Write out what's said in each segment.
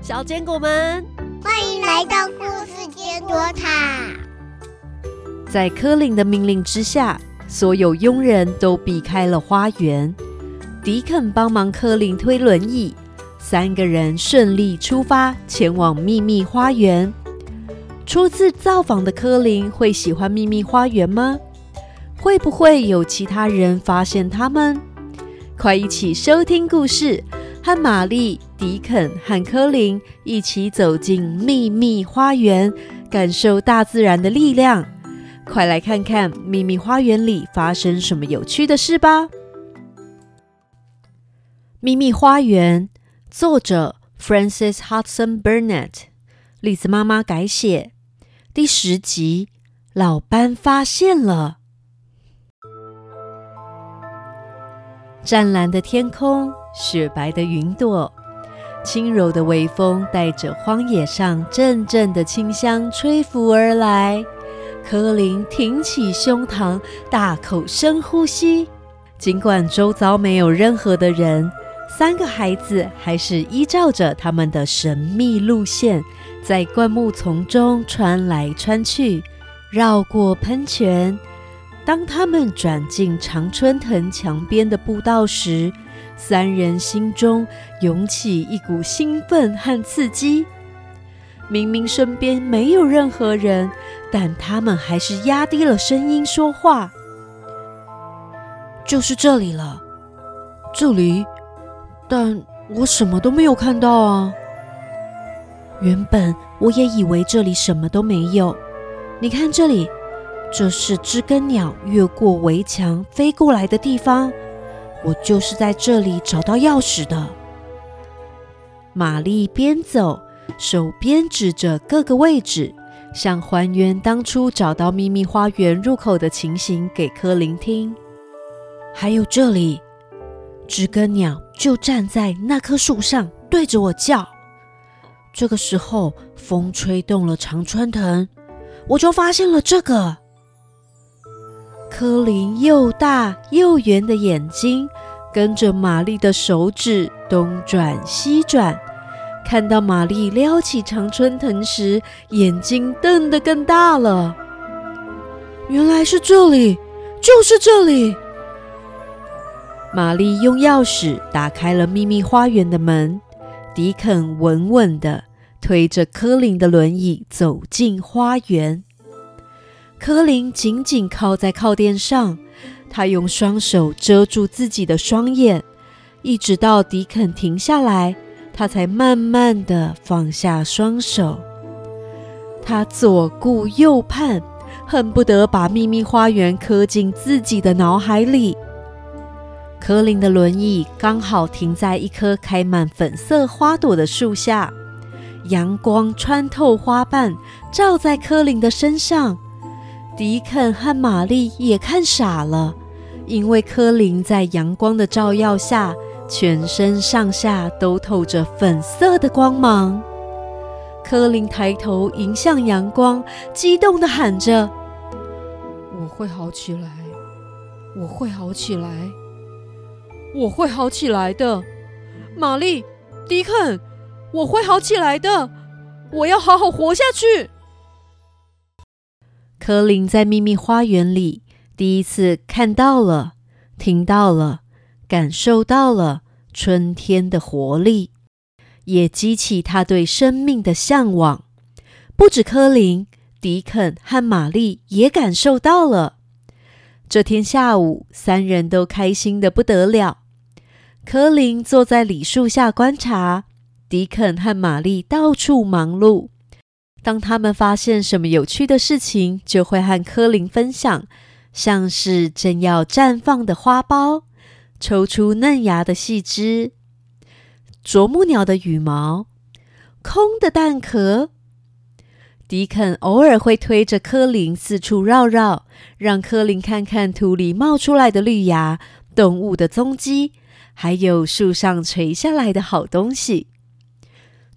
小坚果们，欢迎来到故事坚果塔。在柯林的命令之下，所有佣人都避开了花园。迪肯帮忙柯林推轮椅，三个人顺利出发，前往秘密花园。初次造访的柯林会喜欢秘密花园吗？会不会有其他人发现他们？快一起收听故事，和玛丽、迪肯和柯林一起走进秘密花园，感受大自然的力量。快来看看秘密花园里发生什么有趣的事吧！秘密花园，作者 Francis Hudson Burnett，栗子妈妈改写。第十集，老班发现了。湛蓝的天空，雪白的云朵，轻柔的微风带着荒野上阵阵的清香吹拂而来。柯林挺起胸膛，大口深呼吸。尽管周遭没有任何的人。三个孩子还是依照着他们的神秘路线，在灌木丛中穿来穿去，绕过喷泉。当他们转进常春藤墙边的步道时，三人心中涌起一股兴奋和刺激。明明身边没有任何人，但他们还是压低了声音说话：“就是这里了，这里。”但我什么都没有看到啊！原本我也以为这里什么都没有。你看这里，这是知更鸟越过围墙飞过来的地方。我就是在这里找到钥匙的。玛丽边走，手边指着各个位置，想还原当初找到秘密花园入口的情形给柯林听。还有这里。知更鸟就站在那棵树上，对着我叫。这个时候，风吹动了常春藤，我就发现了这个。柯林又大又圆的眼睛，跟着玛丽的手指东转西转。看到玛丽撩起常春藤时，眼睛瞪得更大了。原来是这里，就是这里。玛丽用钥匙打开了秘密花园的门，迪肯稳稳地推着柯林的轮椅走进花园。柯林紧紧靠在靠垫上，他用双手遮住自己的双眼，一直到迪肯停下来，他才慢慢的放下双手。他左顾右盼，恨不得把秘密花园刻进自己的脑海里。柯林的轮椅刚好停在一棵开满粉色花朵的树下，阳光穿透花瓣，照在柯林的身上。迪肯和玛丽也看傻了，因为柯林在阳光的照耀下，全身上下都透着粉色的光芒。柯林抬头迎向阳光，激动地喊着：“我会好起来，我会好起来。”我会好起来的，玛丽，迪肯，我会好起来的。我要好好活下去。柯林在秘密花园里第一次看到了、听到了、感受到了春天的活力，也激起他对生命的向往。不止柯林，迪肯和玛丽也感受到了。这天下午，三人都开心的不得了。柯林坐在李树下观察，迪肯和玛丽到处忙碌。当他们发现什么有趣的事情，就会和柯林分享，像是正要绽放的花苞、抽出嫩芽的细枝、啄木鸟的羽毛、空的蛋壳。迪肯偶尔会推着柯林四处绕绕，让柯林看看土里冒出来的绿芽、动物的踪迹。还有树上垂下来的好东西。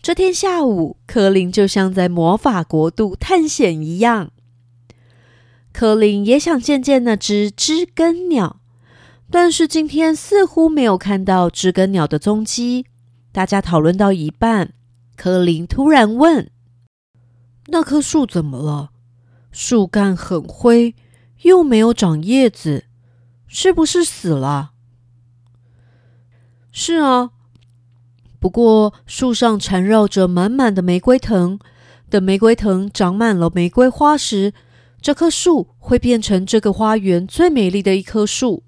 这天下午，柯林就像在魔法国度探险一样。柯林也想见见那只知更鸟，但是今天似乎没有看到知更鸟的踪迹。大家讨论到一半，柯林突然问：“那棵树怎么了？树干很灰，又没有长叶子，是不是死了？”“是啊，不过树上缠绕着满满的玫瑰藤，等玫瑰藤长满了玫瑰花时，这棵树会变成这个花园最美丽的一棵树。”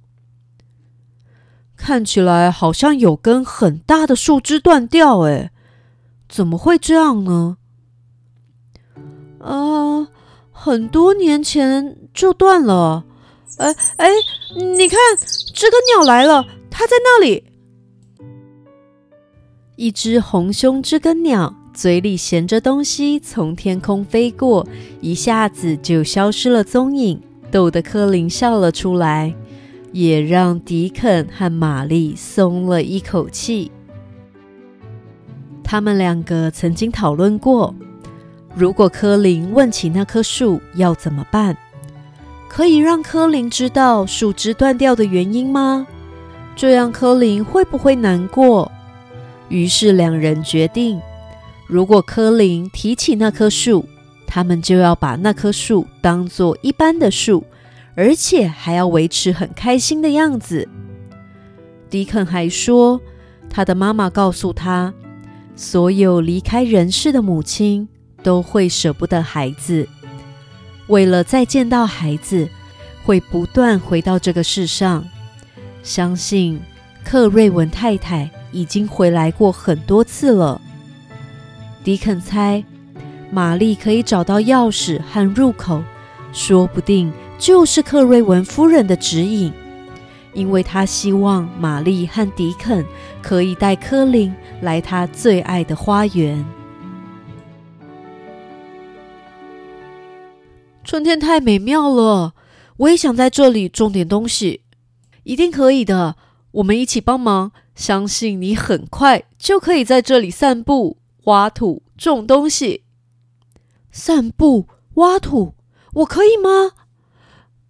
看起来好像有根很大的树枝断掉，哎，怎么会这样呢？啊，很多年前就断了。哎哎，你看，知更鸟来了，它在那里。一只红胸知更鸟嘴里衔着东西从天空飞过，一下子就消失了踪影，逗得柯林笑了出来。也让迪肯和玛丽松了一口气。他们两个曾经讨论过，如果科林问起那棵树要怎么办，可以让科林知道树枝断掉的原因吗？这样科林会不会难过？于是两人决定，如果科林提起那棵树，他们就要把那棵树当做一般的树。而且还要维持很开心的样子。迪肯还说，他的妈妈告诉他，所有离开人世的母亲都会舍不得孩子，为了再见到孩子，会不断回到这个世上。相信克瑞文太太已经回来过很多次了。迪肯猜，玛丽可以找到钥匙和入口，说不定。就是克瑞文夫人的指引，因为他希望玛丽和迪肯可以带科林来他最爱的花园。春天太美妙了，我也想在这里种点东西。一定可以的，我们一起帮忙，相信你很快就可以在这里散步、挖土、种东西。散步、挖土，我可以吗？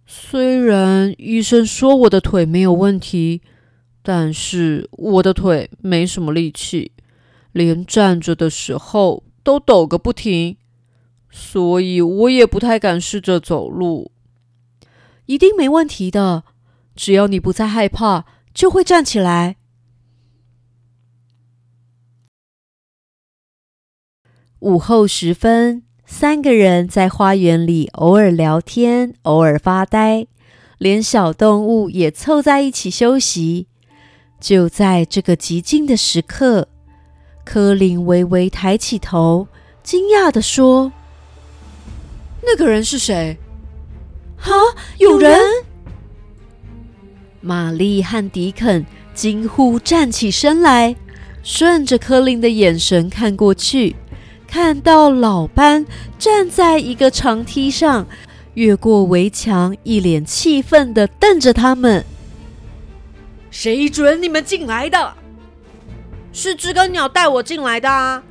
虽然医生说我的腿没有问题，但是我的腿没什么力气，连站着的时候都抖个不停，所以我也不太敢试着走路。一定没问题的，只要你不再害怕，就会站起来。午后时分。三个人在花园里偶尔聊天，偶尔发呆，连小动物也凑在一起休息。就在这个极静的时刻，柯林微微抬起头，惊讶地说：“那个人是谁？啊，有人！”玛丽和迪肯惊呼，站起身来，顺着柯林的眼神看过去。看到老班站在一个长梯上，越过围墙，一脸气愤的瞪着他们。谁准你们进来的？是知更鸟带我进来的啊！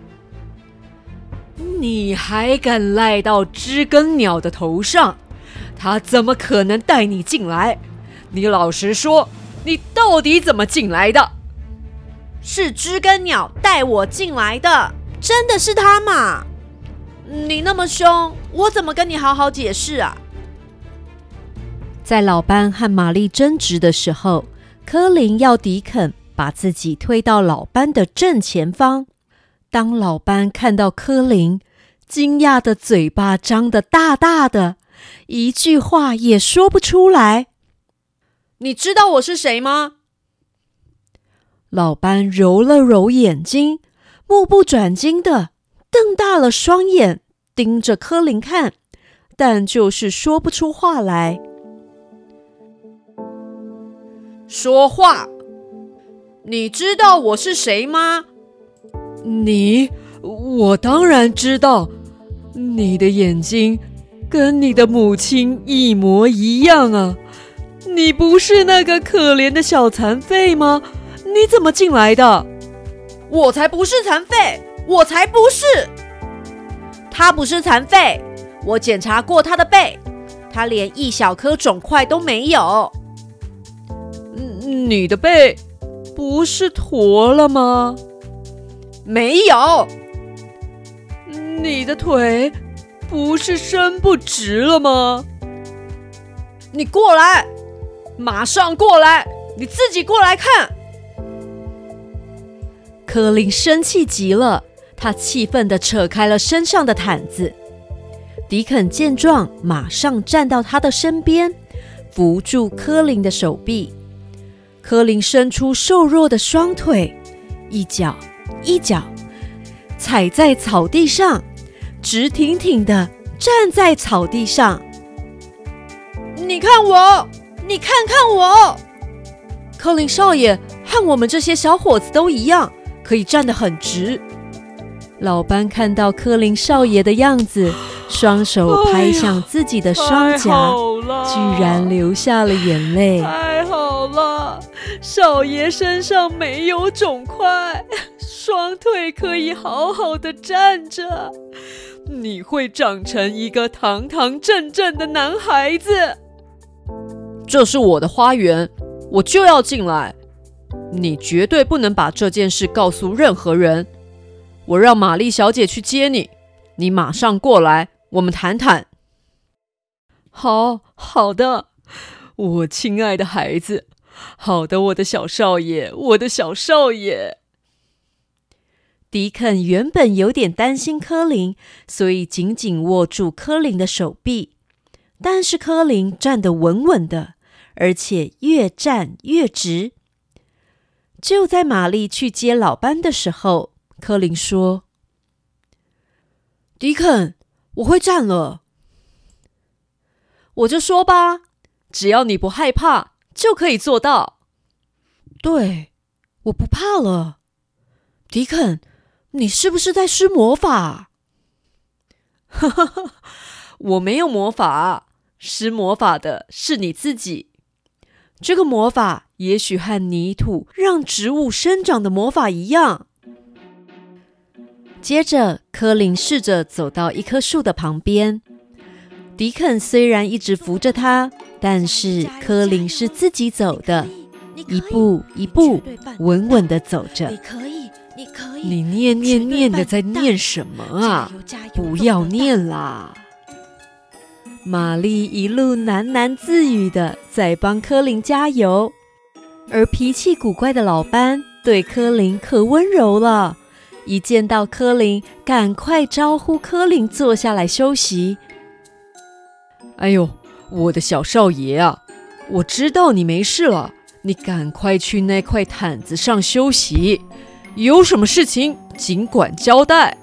你还敢赖到知更鸟的头上？他怎么可能带你进来？你老实说，你到底怎么进来的？是知更鸟带我进来的。真的是他嘛？你那么凶，我怎么跟你好好解释啊？在老班和玛丽争执的时候，科林要迪肯把自己推到老班的正前方。当老班看到科林，惊讶的嘴巴张得大大的，一句话也说不出来。你知道我是谁吗？老班揉了揉眼睛。目不转睛的瞪大了双眼，盯着柯林看，但就是说不出话来。说话！你知道我是谁吗？你，我当然知道。你的眼睛跟你的母亲一模一样啊！你不是那个可怜的小残废吗？你怎么进来的？我才不是残废，我才不是。他不是残废，我检查过他的背，他连一小颗肿块都没有。你的背不是驼了吗？没有，你的腿不是伸不直了吗？你过来，马上过来，你自己过来看。柯林生气极了，他气愤地扯开了身上的毯子。迪肯见状，马上站到他的身边，扶住柯林的手臂。柯林伸出瘦弱的双腿，一脚一脚踩在草地上，直挺挺地站在草地上。你看我，你看看我，柯林少爷和我们这些小伙子都一样。可以站得很直。老班看到柯林少爷的样子，双手拍向自己的双颊，居然流下了眼泪。太好了，少爷身上没有肿块，双腿可以好好的站着。你会长成一个堂堂正正的男孩子。这是我的花园，我就要进来。你绝对不能把这件事告诉任何人。我让玛丽小姐去接你，你马上过来，我们谈谈。好好的，我亲爱的孩子，好的，我的小少爷，我的小少爷。迪肯原本有点担心柯林，所以紧紧握住柯林的手臂。但是柯林站得稳稳的，而且越站越直。就在玛丽去接老班的时候，柯林说：“迪肯，我会站了。我就说吧，只要你不害怕，就可以做到。对，我不怕了。迪肯，你是不是在施魔法？哈哈哈，我没有魔法，施魔法的是你自己。这个魔法。”也许和泥土让植物生长的魔法一样。接着，柯林试着走到一棵树的旁边。迪肯虽然一直扶着他，但是柯林是自己走的，一步一步稳稳的走着。你可以，你可以。你念念念的在念什么啊？不要念啦！玛丽一路喃喃自语的在帮柯林加油。而脾气古怪的老班对柯林可温柔了，一见到柯林，赶快招呼柯林坐下来休息。哎呦，我的小少爷啊，我知道你没事了，你赶快去那块毯子上休息，有什么事情尽管交代。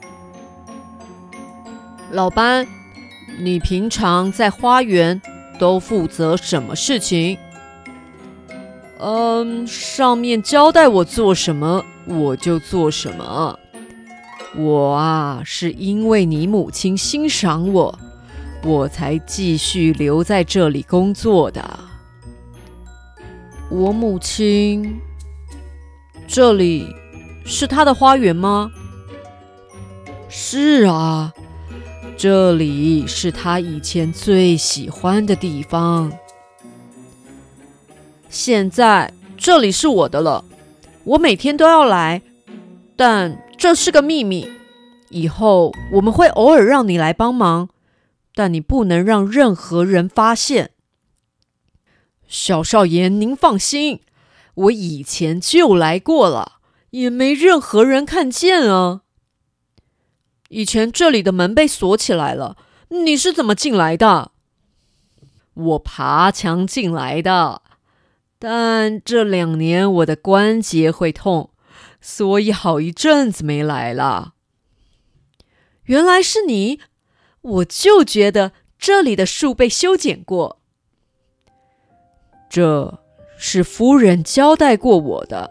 老班，你平常在花园都负责什么事情？嗯，上面交代我做什么，我就做什么。我啊，是因为你母亲欣赏我，我才继续留在这里工作的。我母亲，这里是她的花园吗？是啊，这里是她以前最喜欢的地方。现在这里是我的了，我每天都要来，但这是个秘密。以后我们会偶尔让你来帮忙，但你不能让任何人发现。小少爷，您放心，我以前就来过了，也没任何人看见啊。以前这里的门被锁起来了，你是怎么进来的？我爬墙进来的。但这两年我的关节会痛，所以好一阵子没来了。原来是你，我就觉得这里的树被修剪过。这是夫人交代过我的，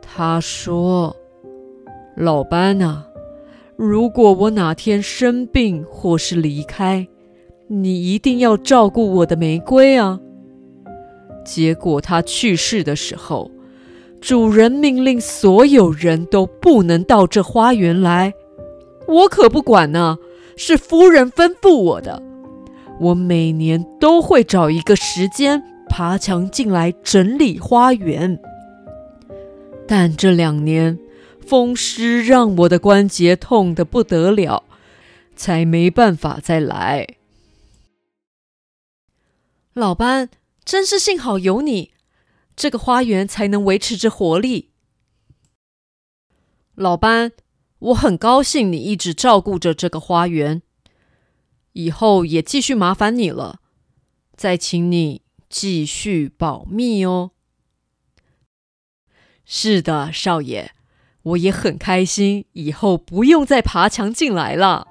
她说：“老班啊，如果我哪天生病或是离开，你一定要照顾我的玫瑰啊。”结果他去世的时候，主人命令所有人都不能到这花园来。我可不管呢，是夫人吩咐我的。我每年都会找一个时间爬墙进来整理花园，但这两年风湿让我的关节痛得不得了，才没办法再来。老班，真是幸好有你，这个花园才能维持着活力。老班，我很高兴你一直照顾着这个花园，以后也继续麻烦你了。再请你继续保密哦。是的，少爷，我也很开心，以后不用再爬墙进来了。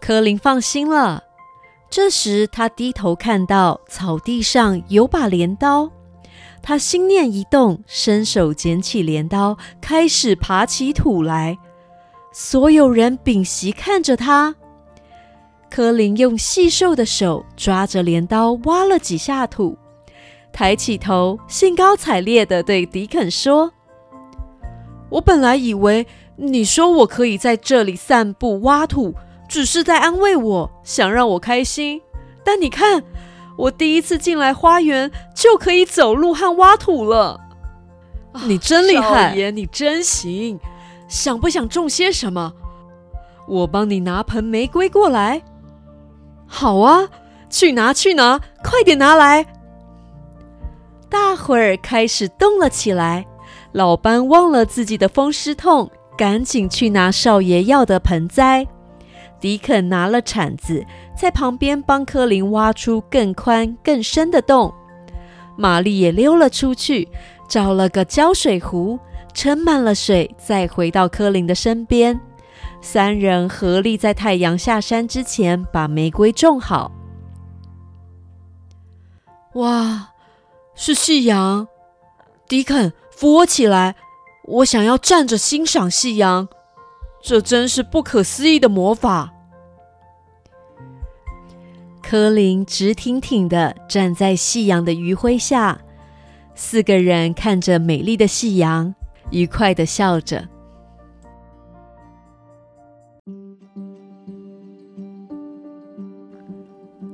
柯林放心了。这时，他低头看到草地上有把镰刀，他心念一动，伸手捡起镰刀，开始爬起土来。所有人屏息看着他。柯林用细瘦的手抓着镰刀，挖了几下土，抬起头，兴高采烈地对迪肯说：“我本来以为你说我可以在这里散步挖土。”只是在安慰我，想让我开心。但你看，我第一次进来花园就可以走路和挖土了。你真厉害，爷，你真行。想不想种些什么？我帮你拿盆玫瑰过来。好啊，去拿去拿，快点拿来！大伙儿开始动了起来。老班忘了自己的风湿痛，赶紧去拿少爷要的盆栽。迪肯拿了铲子，在旁边帮柯林挖出更宽更深的洞。玛丽也溜了出去，找了个浇水壶，盛满了水，再回到柯林的身边。三人合力在太阳下山之前把玫瑰种好。哇，是夕阳！迪肯，扶我起来，我想要站着欣赏夕阳。这真是不可思议的魔法！柯林直挺挺的站在夕阳的余晖下，四个人看着美丽的夕阳，愉快的笑着。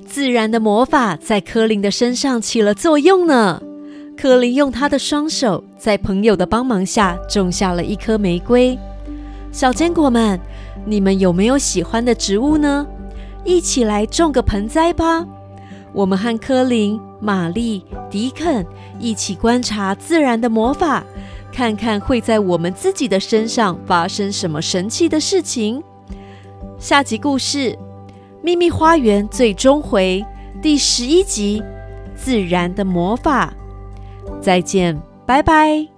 自然的魔法在柯林的身上起了作用呢。柯林用他的双手，在朋友的帮忙下，种下了一颗玫瑰。小坚果们，你们有没有喜欢的植物呢？一起来种个盆栽吧！我们和科林、玛丽、迪肯一起观察自然的魔法，看看会在我们自己的身上发生什么神奇的事情。下集故事《秘密花园》最终回第十一集《自然的魔法》。再见，拜拜。